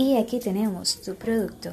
Y aquí tenemos tu producto.